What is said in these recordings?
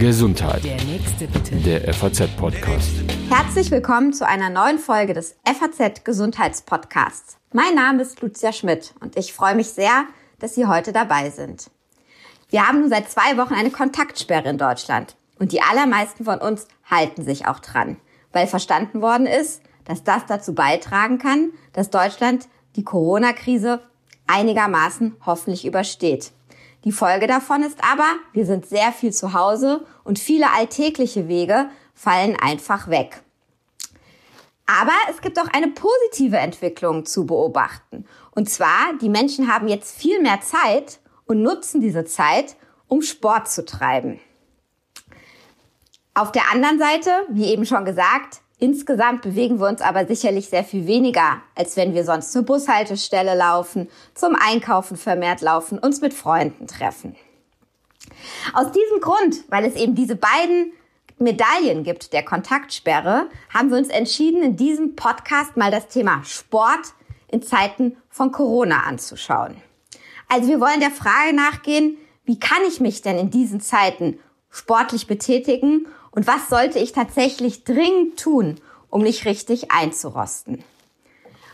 Gesundheit. Der nächste bitte. Der FAZ-Podcast. Herzlich willkommen zu einer neuen Folge des FAZ Gesundheitspodcasts. Mein Name ist Lucia Schmidt und ich freue mich sehr, dass Sie heute dabei sind. Wir haben nun seit zwei Wochen eine Kontaktsperre in Deutschland und die allermeisten von uns halten sich auch dran, weil verstanden worden ist, dass das dazu beitragen kann, dass Deutschland die Corona-Krise einigermaßen hoffentlich übersteht. Die Folge davon ist aber, wir sind sehr viel zu Hause und viele alltägliche Wege fallen einfach weg. Aber es gibt auch eine positive Entwicklung zu beobachten. Und zwar, die Menschen haben jetzt viel mehr Zeit und nutzen diese Zeit, um Sport zu treiben. Auf der anderen Seite, wie eben schon gesagt, Insgesamt bewegen wir uns aber sicherlich sehr viel weniger, als wenn wir sonst zur Bushaltestelle laufen, zum Einkaufen vermehrt laufen, uns mit Freunden treffen. Aus diesem Grund, weil es eben diese beiden Medaillen gibt der Kontaktsperre, haben wir uns entschieden, in diesem Podcast mal das Thema Sport in Zeiten von Corona anzuschauen. Also wir wollen der Frage nachgehen, wie kann ich mich denn in diesen Zeiten sportlich betätigen und was sollte ich tatsächlich dringend tun, um nicht richtig einzurosten?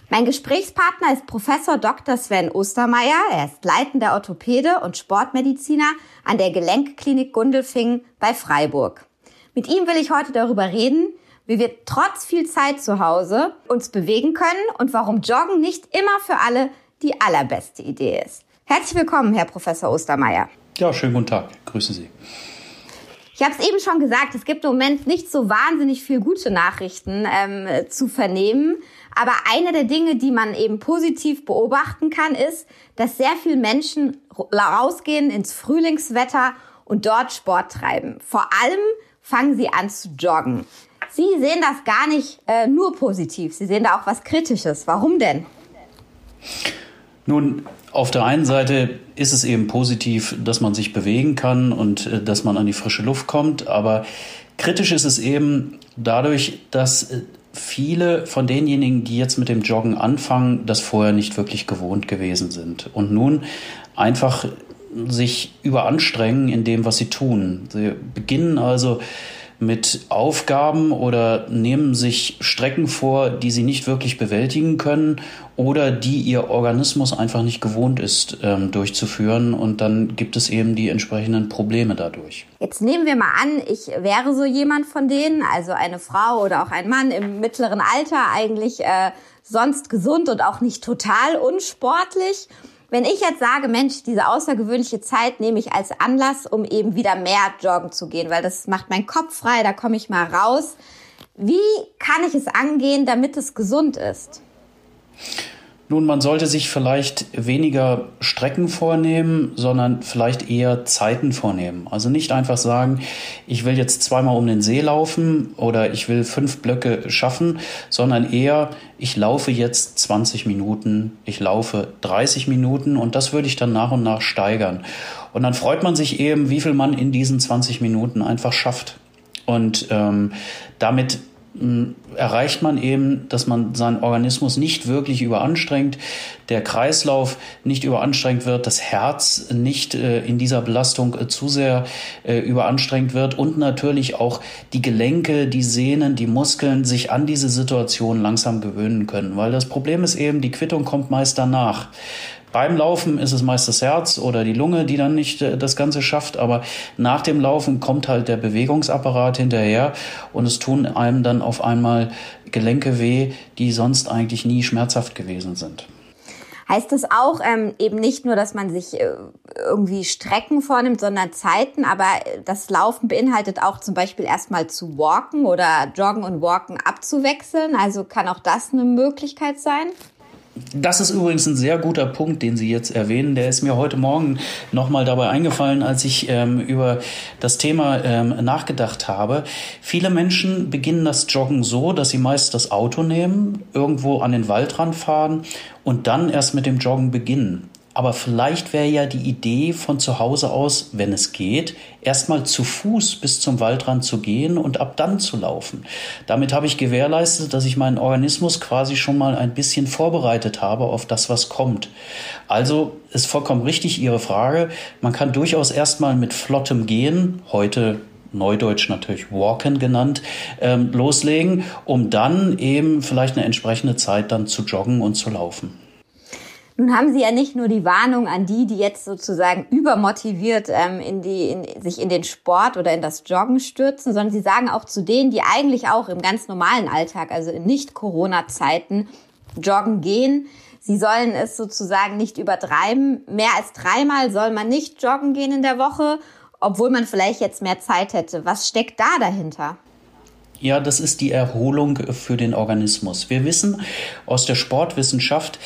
Mein Gesprächspartner ist Professor Dr. Sven Ostermeier. Er ist leitender Orthopäde und Sportmediziner an der Gelenkklinik Gundelfingen bei Freiburg. Mit ihm will ich heute darüber reden, wie wir trotz viel Zeit zu Hause uns bewegen können und warum Joggen nicht immer für alle die allerbeste Idee ist. Herzlich willkommen, Herr Professor Ostermeier. Ja, schönen guten Tag. Grüße Sie. Ich habe es eben schon gesagt, es gibt im Moment nicht so wahnsinnig viel gute Nachrichten ähm, zu vernehmen. Aber eine der Dinge, die man eben positiv beobachten kann, ist, dass sehr viele Menschen rausgehen ins Frühlingswetter und dort Sport treiben. Vor allem fangen sie an zu joggen. Sie sehen das gar nicht äh, nur positiv, Sie sehen da auch was Kritisches. Warum denn? Nun, auf der einen Seite ist es eben positiv, dass man sich bewegen kann und äh, dass man an die frische Luft kommt, aber kritisch ist es eben dadurch, dass äh, viele von denjenigen, die jetzt mit dem Joggen anfangen, das vorher nicht wirklich gewohnt gewesen sind und nun einfach sich überanstrengen in dem, was sie tun. Sie beginnen also mit Aufgaben oder nehmen sich Strecken vor, die sie nicht wirklich bewältigen können oder die ihr Organismus einfach nicht gewohnt ist ähm, durchzuführen und dann gibt es eben die entsprechenden Probleme dadurch. Jetzt nehmen wir mal an, ich wäre so jemand von denen, also eine Frau oder auch ein Mann im mittleren Alter, eigentlich äh, sonst gesund und auch nicht total unsportlich wenn ich jetzt sage, Mensch, diese außergewöhnliche Zeit nehme ich als Anlass, um eben wieder mehr joggen zu gehen, weil das macht meinen Kopf frei, da komme ich mal raus. Wie kann ich es angehen, damit es gesund ist? Nun, man sollte sich vielleicht weniger Strecken vornehmen, sondern vielleicht eher Zeiten vornehmen. Also nicht einfach sagen, ich will jetzt zweimal um den See laufen oder ich will fünf Blöcke schaffen, sondern eher, ich laufe jetzt 20 Minuten, ich laufe 30 Minuten und das würde ich dann nach und nach steigern. Und dann freut man sich eben, wie viel man in diesen 20 Minuten einfach schafft. Und ähm, damit erreicht man eben, dass man seinen Organismus nicht wirklich überanstrengt, der Kreislauf nicht überanstrengt wird, das Herz nicht äh, in dieser Belastung äh, zu sehr äh, überanstrengt wird und natürlich auch die Gelenke, die Sehnen, die Muskeln sich an diese Situation langsam gewöhnen können. Weil das Problem ist eben, die Quittung kommt meist danach. Beim Laufen ist es meist das Herz oder die Lunge, die dann nicht äh, das Ganze schafft, aber nach dem Laufen kommt halt der Bewegungsapparat hinterher und es tun einem dann auf einmal Gelenke weh, die sonst eigentlich nie schmerzhaft gewesen sind. Heißt das auch ähm, eben nicht nur, dass man sich äh, irgendwie Strecken vornimmt, sondern Zeiten, aber äh, das Laufen beinhaltet auch zum Beispiel erstmal zu walken oder joggen und walken abzuwechseln. Also kann auch das eine Möglichkeit sein? Das ist übrigens ein sehr guter Punkt, den Sie jetzt erwähnen. Der ist mir heute Morgen nochmal dabei eingefallen, als ich ähm, über das Thema ähm, nachgedacht habe. Viele Menschen beginnen das Joggen so, dass sie meist das Auto nehmen, irgendwo an den Waldrand fahren und dann erst mit dem Joggen beginnen. Aber vielleicht wäre ja die Idee von zu Hause aus, wenn es geht, erstmal zu Fuß bis zum Waldrand zu gehen und ab dann zu laufen. Damit habe ich gewährleistet, dass ich meinen Organismus quasi schon mal ein bisschen vorbereitet habe auf das, was kommt. Also ist vollkommen richtig Ihre Frage. Man kann durchaus erstmal mit flottem Gehen, heute Neudeutsch natürlich Walken genannt, ähm, loslegen, um dann eben vielleicht eine entsprechende Zeit dann zu joggen und zu laufen. Nun haben Sie ja nicht nur die Warnung an die, die jetzt sozusagen übermotiviert ähm, in die, in, sich in den Sport oder in das Joggen stürzen, sondern Sie sagen auch zu denen, die eigentlich auch im ganz normalen Alltag, also in Nicht-Corona-Zeiten, joggen gehen. Sie sollen es sozusagen nicht übertreiben. Mehr als dreimal soll man nicht joggen gehen in der Woche, obwohl man vielleicht jetzt mehr Zeit hätte. Was steckt da dahinter? Ja, das ist die Erholung für den Organismus. Wir wissen aus der Sportwissenschaft,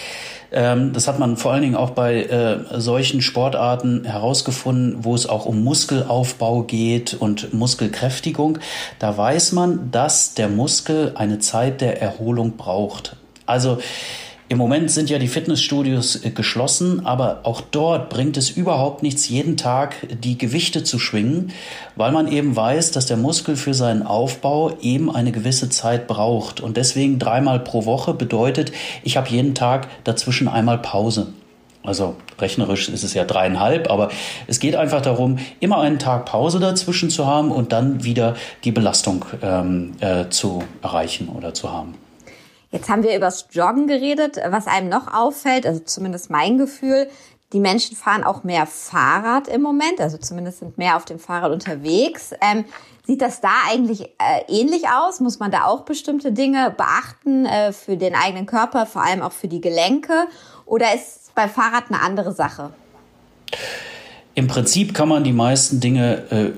ähm, das hat man vor allen Dingen auch bei äh, solchen Sportarten herausgefunden, wo es auch um Muskelaufbau geht und Muskelkräftigung. Da weiß man, dass der Muskel eine Zeit der Erholung braucht. Also im Moment sind ja die Fitnessstudios äh, geschlossen, aber auch dort bringt es überhaupt nichts, jeden Tag die Gewichte zu schwingen, weil man eben weiß, dass der Muskel für seinen Aufbau eben eine gewisse Zeit braucht. Und deswegen dreimal pro Woche bedeutet, ich habe jeden Tag dazwischen einmal Pause. Also rechnerisch ist es ja dreieinhalb, aber es geht einfach darum, immer einen Tag Pause dazwischen zu haben und dann wieder die Belastung ähm, äh, zu erreichen oder zu haben. Jetzt haben wir übers Joggen geredet. Was einem noch auffällt, also zumindest mein Gefühl, die Menschen fahren auch mehr Fahrrad im Moment, also zumindest sind mehr auf dem Fahrrad unterwegs. Ähm, sieht das da eigentlich äh, ähnlich aus? Muss man da auch bestimmte Dinge beachten äh, für den eigenen Körper, vor allem auch für die Gelenke? Oder ist beim Fahrrad eine andere Sache? Im Prinzip kann man die meisten Dinge äh,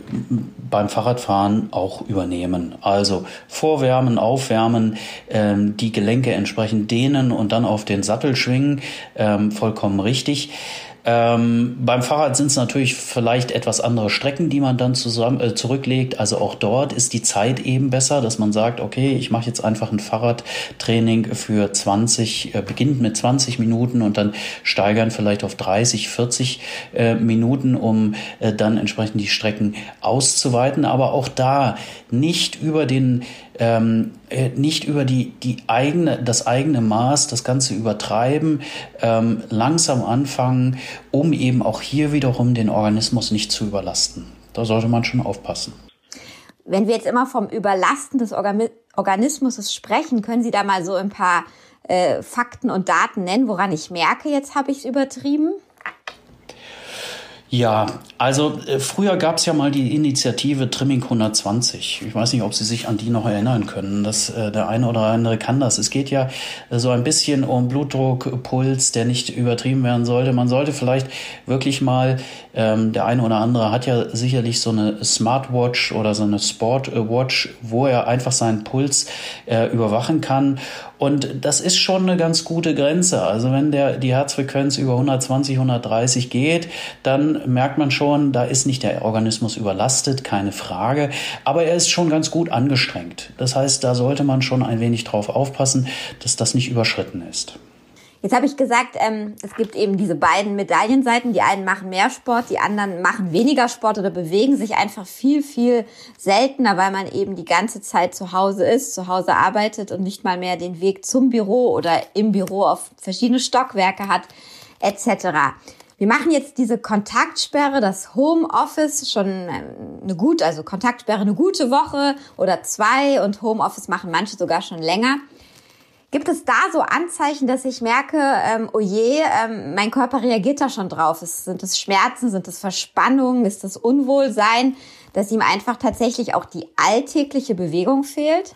beim Fahrradfahren auch übernehmen. Also vorwärmen, aufwärmen, ähm, die Gelenke entsprechend dehnen und dann auf den Sattel schwingen, ähm, vollkommen richtig. Ähm, beim Fahrrad sind es natürlich vielleicht etwas andere Strecken, die man dann zusammen, äh, zurücklegt. Also auch dort ist die Zeit eben besser, dass man sagt, okay, ich mache jetzt einfach ein Fahrradtraining für 20, äh, beginnt mit 20 Minuten und dann steigern vielleicht auf 30, 40 äh, Minuten, um äh, dann entsprechend die Strecken auszuweiten. Aber auch da nicht über den ähm, äh, nicht über die, die eigene, das eigene Maß, das Ganze übertreiben, ähm, langsam anfangen, um eben auch hier wiederum den Organismus nicht zu überlasten. Da sollte man schon aufpassen. Wenn wir jetzt immer vom Überlasten des Organ Organismus sprechen, können Sie da mal so ein paar äh, Fakten und Daten nennen, woran ich merke, jetzt habe ich es übertrieben? Ja, also äh, früher gab es ja mal die Initiative Trimming 120. Ich weiß nicht, ob Sie sich an die noch erinnern können. dass äh, der eine oder andere kann das. Es geht ja äh, so ein bisschen um Blutdruck, Puls, der nicht übertrieben werden sollte. Man sollte vielleicht wirklich mal, ähm, der eine oder andere hat ja sicherlich so eine Smartwatch oder so eine Sportwatch, wo er einfach seinen Puls äh, überwachen kann und das ist schon eine ganz gute Grenze. Also wenn der, die Herzfrequenz über 120, 130 geht, dann merkt man schon, da ist nicht der Organismus überlastet, keine Frage. Aber er ist schon ganz gut angestrengt. Das heißt, da sollte man schon ein wenig drauf aufpassen, dass das nicht überschritten ist. Jetzt habe ich gesagt, ähm, es gibt eben diese beiden Medaillenseiten. Die einen machen mehr Sport, die anderen machen weniger Sport oder bewegen sich einfach viel, viel seltener, weil man eben die ganze Zeit zu Hause ist, zu Hause arbeitet und nicht mal mehr den Weg zum Büro oder im Büro auf verschiedene Stockwerke hat, etc. Wir machen jetzt diese Kontaktsperre, das Homeoffice schon ähm, eine gute, also Kontaktsperre eine gute Woche oder zwei und Homeoffice machen manche sogar schon länger. Gibt es da so Anzeichen, dass ich merke, ähm, oh je, ähm, mein Körper reagiert da schon drauf? Ist, sind es Schmerzen, sind es Verspannungen, ist es Unwohlsein, dass ihm einfach tatsächlich auch die alltägliche Bewegung fehlt?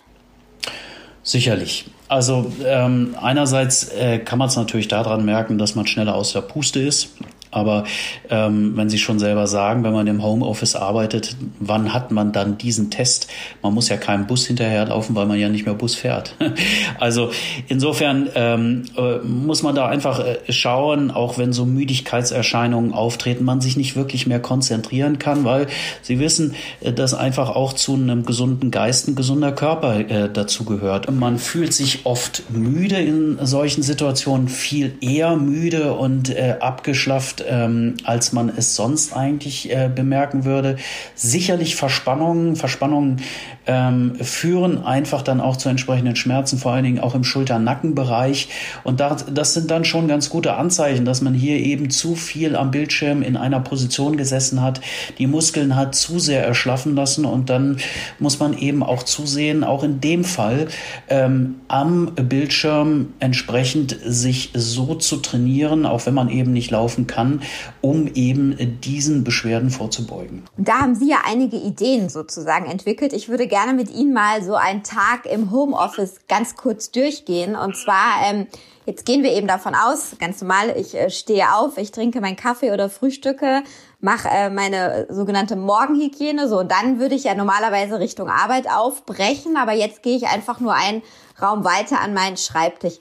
Sicherlich. Also ähm, einerseits äh, kann man es natürlich daran merken, dass man schneller aus der Puste ist. Aber ähm, wenn Sie schon selber sagen, wenn man im Homeoffice arbeitet, wann hat man dann diesen Test? Man muss ja keinem Bus hinterherlaufen, weil man ja nicht mehr Bus fährt. also insofern ähm, äh, muss man da einfach äh, schauen, auch wenn so Müdigkeitserscheinungen auftreten, man sich nicht wirklich mehr konzentrieren kann, weil Sie wissen, äh, dass einfach auch zu einem gesunden Geist ein gesunder Körper äh, dazu gehört. Man fühlt sich oft müde in solchen Situationen, viel eher müde und äh, abgeschlafft ähm, als man es sonst eigentlich äh, bemerken würde. Sicherlich Verspannungen, Verspannungen ähm, führen einfach dann auch zu entsprechenden Schmerzen, vor allen Dingen auch im Schulter-Nackenbereich. Und das, das sind dann schon ganz gute Anzeichen, dass man hier eben zu viel am Bildschirm in einer Position gesessen hat, die Muskeln hat zu sehr erschlaffen lassen und dann muss man eben auch zusehen, auch in dem Fall ähm, am Bildschirm entsprechend sich so zu trainieren, auch wenn man eben nicht laufen kann, um eben diesen Beschwerden vorzubeugen. Da haben Sie ja einige Ideen sozusagen entwickelt. Ich würde gerne mit Ihnen mal so einen Tag im Homeoffice ganz kurz durchgehen. Und zwar, ähm, jetzt gehen wir eben davon aus, ganz normal, ich äh, stehe auf, ich trinke meinen Kaffee oder frühstücke, mache äh, meine sogenannte Morgenhygiene, so und dann würde ich ja normalerweise Richtung Arbeit aufbrechen, aber jetzt gehe ich einfach nur einen Raum weiter an meinen Schreibtisch.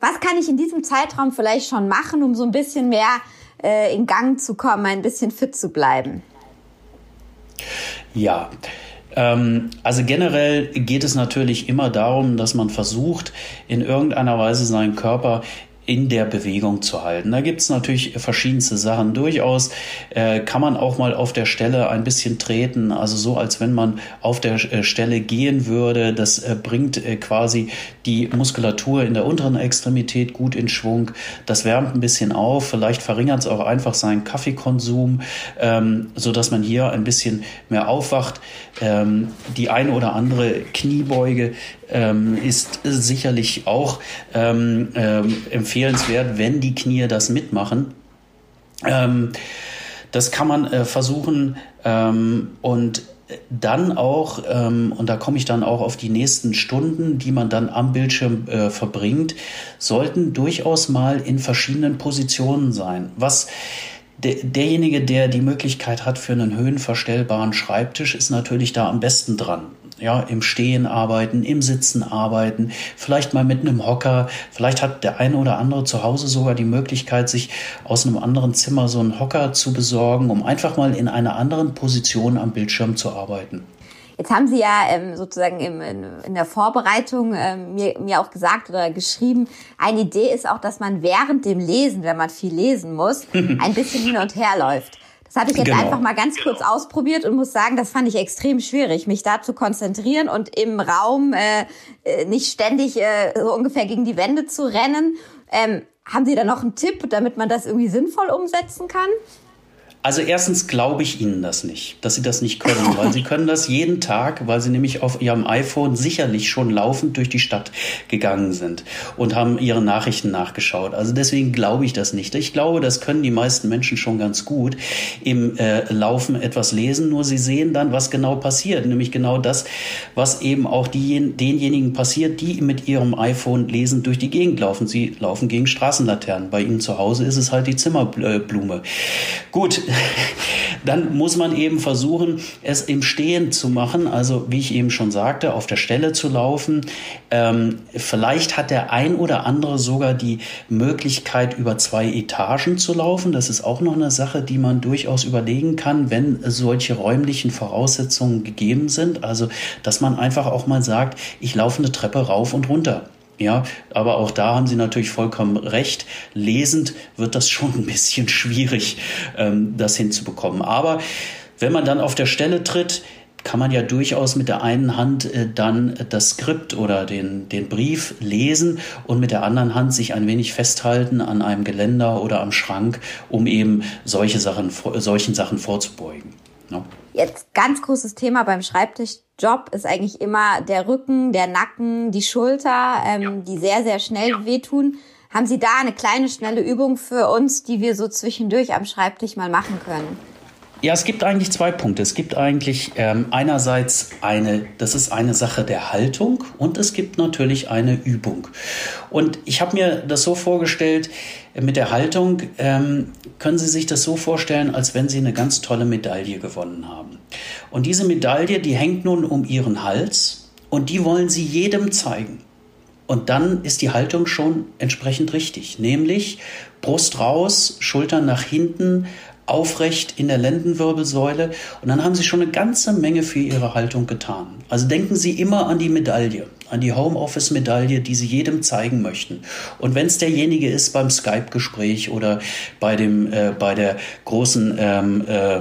Was kann ich in diesem Zeitraum vielleicht schon machen, um so ein bisschen mehr äh, in Gang zu kommen, ein bisschen fit zu bleiben? Ja, ähm, also generell geht es natürlich immer darum, dass man versucht, in irgendeiner Weise seinen Körper in der Bewegung zu halten. Da gibt es natürlich verschiedenste Sachen. Durchaus äh, kann man auch mal auf der Stelle ein bisschen treten, also so, als wenn man auf der äh, Stelle gehen würde. Das äh, bringt äh, quasi die Muskulatur in der unteren Extremität gut in Schwung. Das wärmt ein bisschen auf. Vielleicht verringert es auch einfach seinen Kaffeekonsum, ähm, so dass man hier ein bisschen mehr aufwacht. Ähm, die eine oder andere Kniebeuge ähm, ist sicherlich auch ähm, ähm, empfehlenswert, wenn die Knie das mitmachen. Ähm, das kann man äh, versuchen ähm, und dann auch, ähm, und da komme ich dann auch auf die nächsten Stunden, die man dann am Bildschirm äh, verbringt, sollten durchaus mal in verschiedenen Positionen sein. Was der, derjenige, der die Möglichkeit hat für einen höhenverstellbaren Schreibtisch, ist natürlich da am besten dran ja, im Stehen arbeiten, im Sitzen arbeiten, vielleicht mal mit einem Hocker. Vielleicht hat der eine oder andere zu Hause sogar die Möglichkeit, sich aus einem anderen Zimmer so einen Hocker zu besorgen, um einfach mal in einer anderen Position am Bildschirm zu arbeiten. Jetzt haben Sie ja ähm, sozusagen im, in, der Vorbereitung ähm, mir, mir auch gesagt oder geschrieben, eine Idee ist auch, dass man während dem Lesen, wenn man viel lesen muss, ein bisschen hin und her läuft. Das habe ich jetzt genau. einfach mal ganz kurz genau. ausprobiert und muss sagen, das fand ich extrem schwierig, mich da zu konzentrieren und im Raum äh, äh, nicht ständig äh, so ungefähr gegen die Wände zu rennen. Ähm, haben Sie da noch einen Tipp, damit man das irgendwie sinnvoll umsetzen kann? Also erstens glaube ich Ihnen das nicht, dass Sie das nicht können, weil Sie können das jeden Tag, weil Sie nämlich auf Ihrem iPhone sicherlich schon laufend durch die Stadt gegangen sind und haben Ihre Nachrichten nachgeschaut. Also deswegen glaube ich das nicht. Ich glaube, das können die meisten Menschen schon ganz gut im äh, Laufen etwas lesen, nur sie sehen dann, was genau passiert, nämlich genau das, was eben auch die, denjenigen passiert, die mit ihrem iPhone lesen durch die Gegend laufen. Sie laufen gegen Straßenlaternen. Bei Ihnen zu Hause ist es halt die Zimmerblume. Gut, dann muss man eben versuchen, es im Stehen zu machen. Also wie ich eben schon sagte, auf der Stelle zu laufen. Ähm, vielleicht hat der ein oder andere sogar die Möglichkeit, über zwei Etagen zu laufen. Das ist auch noch eine Sache, die man durchaus überlegen kann, wenn solche räumlichen Voraussetzungen gegeben sind. Also, dass man einfach auch mal sagt, ich laufe eine Treppe rauf und runter. Ja, aber auch da haben Sie natürlich vollkommen recht. Lesend wird das schon ein bisschen schwierig, ähm, das hinzubekommen. Aber wenn man dann auf der Stelle tritt, kann man ja durchaus mit der einen Hand äh, dann das Skript oder den, den Brief lesen und mit der anderen Hand sich ein wenig festhalten an einem Geländer oder am Schrank, um eben solche Sachen, solchen Sachen vorzubeugen. Ja. Jetzt ganz großes Thema beim Schreibtischjob ist eigentlich immer der Rücken, der Nacken, die Schulter, ähm, ja. die sehr, sehr schnell wehtun. Haben Sie da eine kleine, schnelle Übung für uns, die wir so zwischendurch am Schreibtisch mal machen können? Ja, es gibt eigentlich zwei Punkte. Es gibt eigentlich ähm, einerseits eine, das ist eine Sache der Haltung und es gibt natürlich eine Übung. Und ich habe mir das so vorgestellt, äh, mit der Haltung ähm, können Sie sich das so vorstellen, als wenn Sie eine ganz tolle Medaille gewonnen haben. Und diese Medaille, die hängt nun um Ihren Hals und die wollen Sie jedem zeigen. Und dann ist die Haltung schon entsprechend richtig, nämlich Brust raus, Schultern nach hinten, aufrecht in der Lendenwirbelsäule und dann haben Sie schon eine ganze Menge für Ihre Haltung getan. Also denken Sie immer an die Medaille, an die Homeoffice-Medaille, die Sie jedem zeigen möchten. Und wenn es derjenige ist beim Skype-Gespräch oder bei, dem, äh, bei der großen ähm, äh, äh,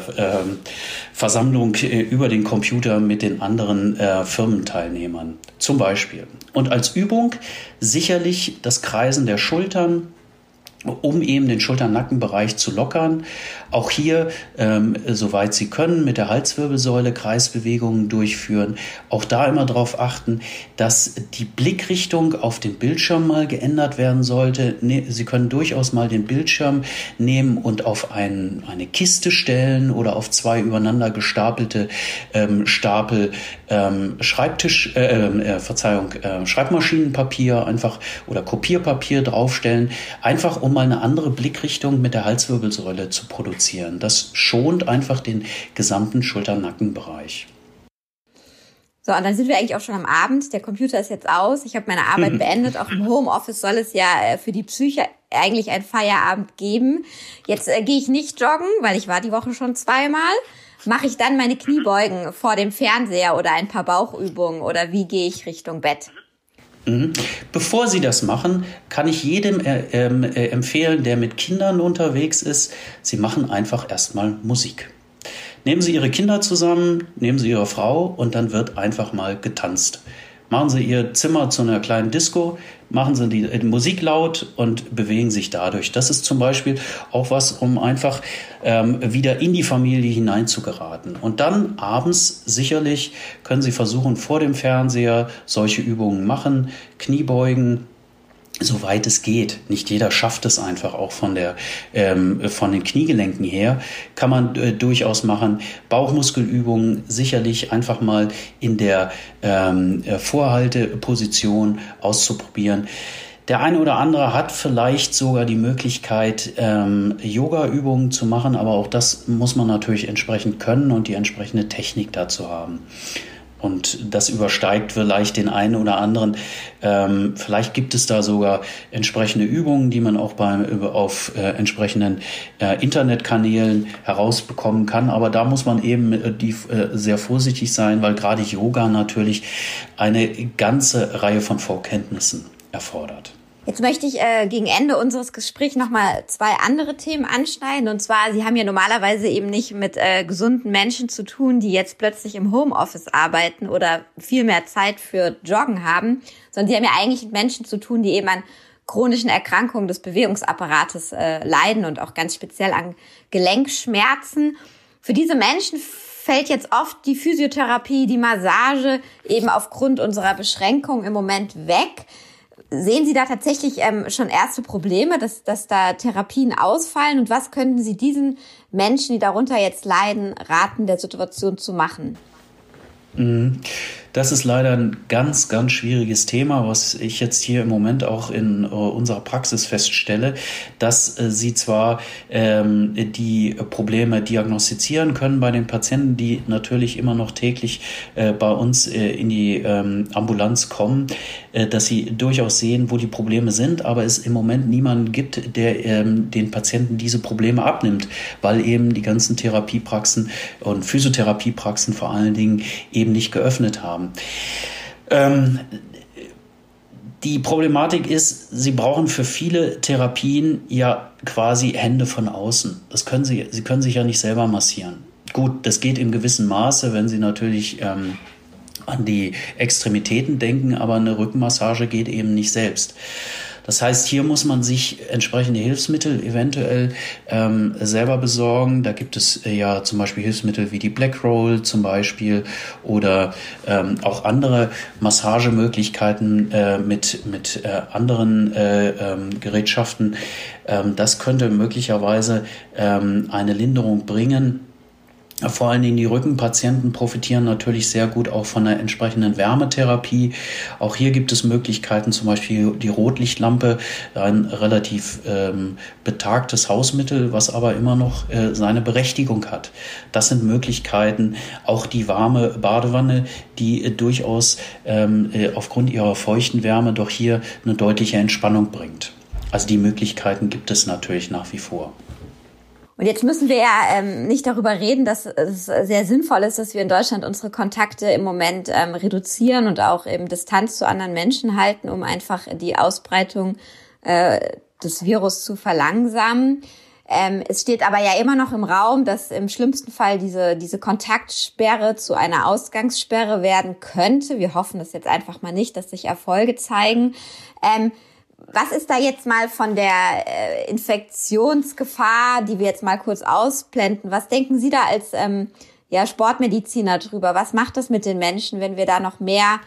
Versammlung äh, über den Computer mit den anderen äh, Firmenteilnehmern zum Beispiel. Und als Übung sicherlich das Kreisen der Schultern, um eben den Schultern-Nackenbereich zu lockern. Auch hier, ähm, soweit Sie können, mit der Halswirbelsäule Kreisbewegungen durchführen. Auch da immer darauf achten, dass die Blickrichtung auf den Bildschirm mal geändert werden sollte. Ne, Sie können durchaus mal den Bildschirm nehmen und auf ein, eine Kiste stellen oder auf zwei übereinander gestapelte ähm, Stapel ähm, Schreibtisch, äh, ähm, äh, Verzeihung, äh, Schreibmaschinenpapier einfach oder Kopierpapier draufstellen, einfach um mal eine andere Blickrichtung mit der Halswirbelsäule zu produzieren. Das schont einfach den gesamten Schulter-Nackenbereich. So, und dann sind wir eigentlich auch schon am Abend. Der Computer ist jetzt aus. Ich habe meine Arbeit beendet. Auch im Homeoffice soll es ja äh, für die Psyche eigentlich ein Feierabend geben. Jetzt äh, gehe ich nicht joggen, weil ich war die Woche schon zweimal. Mache ich dann meine Kniebeugen vor dem Fernseher oder ein paar Bauchübungen oder wie gehe ich Richtung Bett? Mhm. Bevor Sie das machen, kann ich jedem äh, ähm, äh, empfehlen, der mit Kindern unterwegs ist, Sie machen einfach erstmal Musik. Nehmen Sie Ihre Kinder zusammen, nehmen Sie Ihre Frau und dann wird einfach mal getanzt. Machen Sie Ihr Zimmer zu einer kleinen Disco, machen Sie die, die Musik laut und bewegen sich dadurch. Das ist zum Beispiel auch was, um einfach ähm, wieder in die Familie hineinzugeraten. Und dann abends sicherlich können Sie versuchen, vor dem Fernseher solche Übungen machen, Kniebeugen, soweit es geht. Nicht jeder schafft es einfach auch von der ähm, von den Kniegelenken her kann man äh, durchaus machen. Bauchmuskelübungen sicherlich einfach mal in der ähm, äh, Vorhalteposition auszuprobieren. Der eine oder andere hat vielleicht sogar die Möglichkeit, ähm, Yoga-Übungen zu machen, aber auch das muss man natürlich entsprechend können und die entsprechende Technik dazu haben. Und das übersteigt vielleicht den einen oder anderen. Ähm, vielleicht gibt es da sogar entsprechende Übungen, die man auch beim, auf äh, entsprechenden äh, Internetkanälen herausbekommen kann. Aber da muss man eben äh, die, äh, sehr vorsichtig sein, weil gerade Yoga natürlich eine ganze Reihe von Vorkenntnissen erfordert. Jetzt möchte ich äh, gegen Ende unseres Gesprächs nochmal zwei andere Themen anschneiden. Und zwar, Sie haben ja normalerweise eben nicht mit äh, gesunden Menschen zu tun, die jetzt plötzlich im Homeoffice arbeiten oder viel mehr Zeit für Joggen haben, sondern Sie haben ja eigentlich mit Menschen zu tun, die eben an chronischen Erkrankungen des Bewegungsapparates äh, leiden und auch ganz speziell an Gelenkschmerzen. Für diese Menschen fällt jetzt oft die Physiotherapie, die Massage eben aufgrund unserer Beschränkung im Moment weg. Sehen Sie da tatsächlich ähm, schon erste Probleme, dass, dass da Therapien ausfallen? Und was könnten Sie diesen Menschen, die darunter jetzt leiden, raten, der Situation zu machen? Mhm. Das ist leider ein ganz, ganz schwieriges Thema, was ich jetzt hier im Moment auch in äh, unserer Praxis feststelle, dass äh, sie zwar ähm, die Probleme diagnostizieren können bei den Patienten, die natürlich immer noch täglich äh, bei uns äh, in die ähm, Ambulanz kommen, äh, dass sie durchaus sehen, wo die Probleme sind, aber es im Moment niemanden gibt, der ähm, den Patienten diese Probleme abnimmt, weil eben die ganzen Therapiepraxen und Physiotherapiepraxen vor allen Dingen eben nicht geöffnet haben haben. Ähm, die Problematik ist, sie brauchen für viele Therapien ja quasi Hände von außen. Das können sie, sie können sich ja nicht selber massieren. Gut, das geht im gewissen Maße, wenn sie natürlich ähm, an die Extremitäten denken, aber eine Rückenmassage geht eben nicht selbst. Das heißt, hier muss man sich entsprechende Hilfsmittel eventuell ähm, selber besorgen. Da gibt es äh, ja zum Beispiel Hilfsmittel wie die Black Roll zum Beispiel oder ähm, auch andere Massagemöglichkeiten äh, mit, mit äh, anderen äh, ähm, Gerätschaften. Ähm, das könnte möglicherweise ähm, eine Linderung bringen vor allen Dingen die Rückenpatienten profitieren natürlich sehr gut auch von der entsprechenden Wärmetherapie. Auch hier gibt es Möglichkeiten, zum Beispiel die Rotlichtlampe, ein relativ ähm, betagtes Hausmittel, was aber immer noch äh, seine Berechtigung hat. Das sind Möglichkeiten. Auch die warme Badewanne, die äh, durchaus ähm, äh, aufgrund ihrer feuchten Wärme doch hier eine deutliche Entspannung bringt. Also die Möglichkeiten gibt es natürlich nach wie vor. Und jetzt müssen wir ja ähm, nicht darüber reden, dass es sehr sinnvoll ist, dass wir in Deutschland unsere Kontakte im Moment ähm, reduzieren und auch eben Distanz zu anderen Menschen halten, um einfach die Ausbreitung äh, des Virus zu verlangsamen. Ähm, es steht aber ja immer noch im Raum, dass im schlimmsten Fall diese, diese Kontaktsperre zu einer Ausgangssperre werden könnte. Wir hoffen das jetzt einfach mal nicht, dass sich Erfolge zeigen. Ähm, was ist da jetzt mal von der äh, Infektionsgefahr, die wir jetzt mal kurz ausblenden? Was denken Sie da als ähm, ja, Sportmediziner drüber? Was macht das mit den Menschen, wenn wir da noch mehr,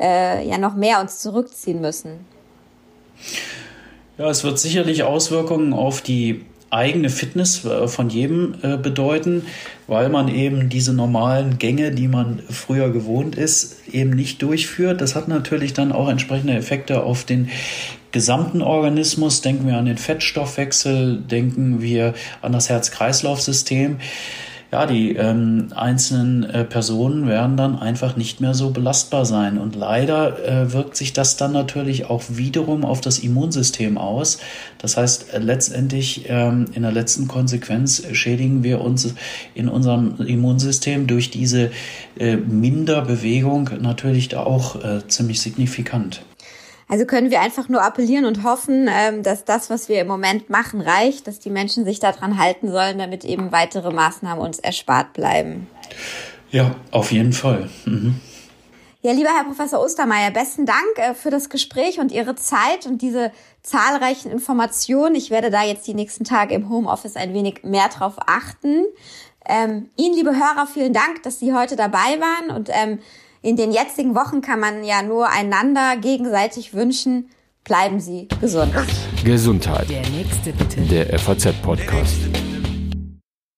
äh, ja, noch mehr uns zurückziehen müssen? Ja, es wird sicherlich Auswirkungen auf die eigene Fitness äh, von jedem äh, bedeuten, weil man eben diese normalen Gänge, die man früher gewohnt ist, eben nicht durchführt. Das hat natürlich dann auch entsprechende Effekte auf den gesamten Organismus. Denken wir an den Fettstoffwechsel, denken wir an das Herz-Kreislauf-System ja, die ähm, einzelnen äh, Personen werden dann einfach nicht mehr so belastbar sein. Und leider äh, wirkt sich das dann natürlich auch wiederum auf das Immunsystem aus. Das heißt, äh, letztendlich ähm, in der letzten Konsequenz schädigen wir uns in unserem Immunsystem durch diese äh, Minderbewegung natürlich da auch äh, ziemlich signifikant. Also können wir einfach nur appellieren und hoffen, ähm, dass das, was wir im Moment machen, reicht, dass die Menschen sich daran halten sollen, damit eben weitere Maßnahmen uns erspart bleiben. Ja, auf jeden Fall. Mhm. Ja, lieber Herr Professor Ostermeier, besten Dank äh, für das Gespräch und Ihre Zeit und diese zahlreichen Informationen. Ich werde da jetzt die nächsten Tage im Homeoffice ein wenig mehr drauf achten. Ähm, Ihnen, liebe Hörer, vielen Dank, dass Sie heute dabei waren und ähm, in den jetzigen Wochen kann man ja nur einander gegenseitig wünschen, bleiben Sie gesund. Gesundheit. Der nächste bitte. Der FAZ-Podcast.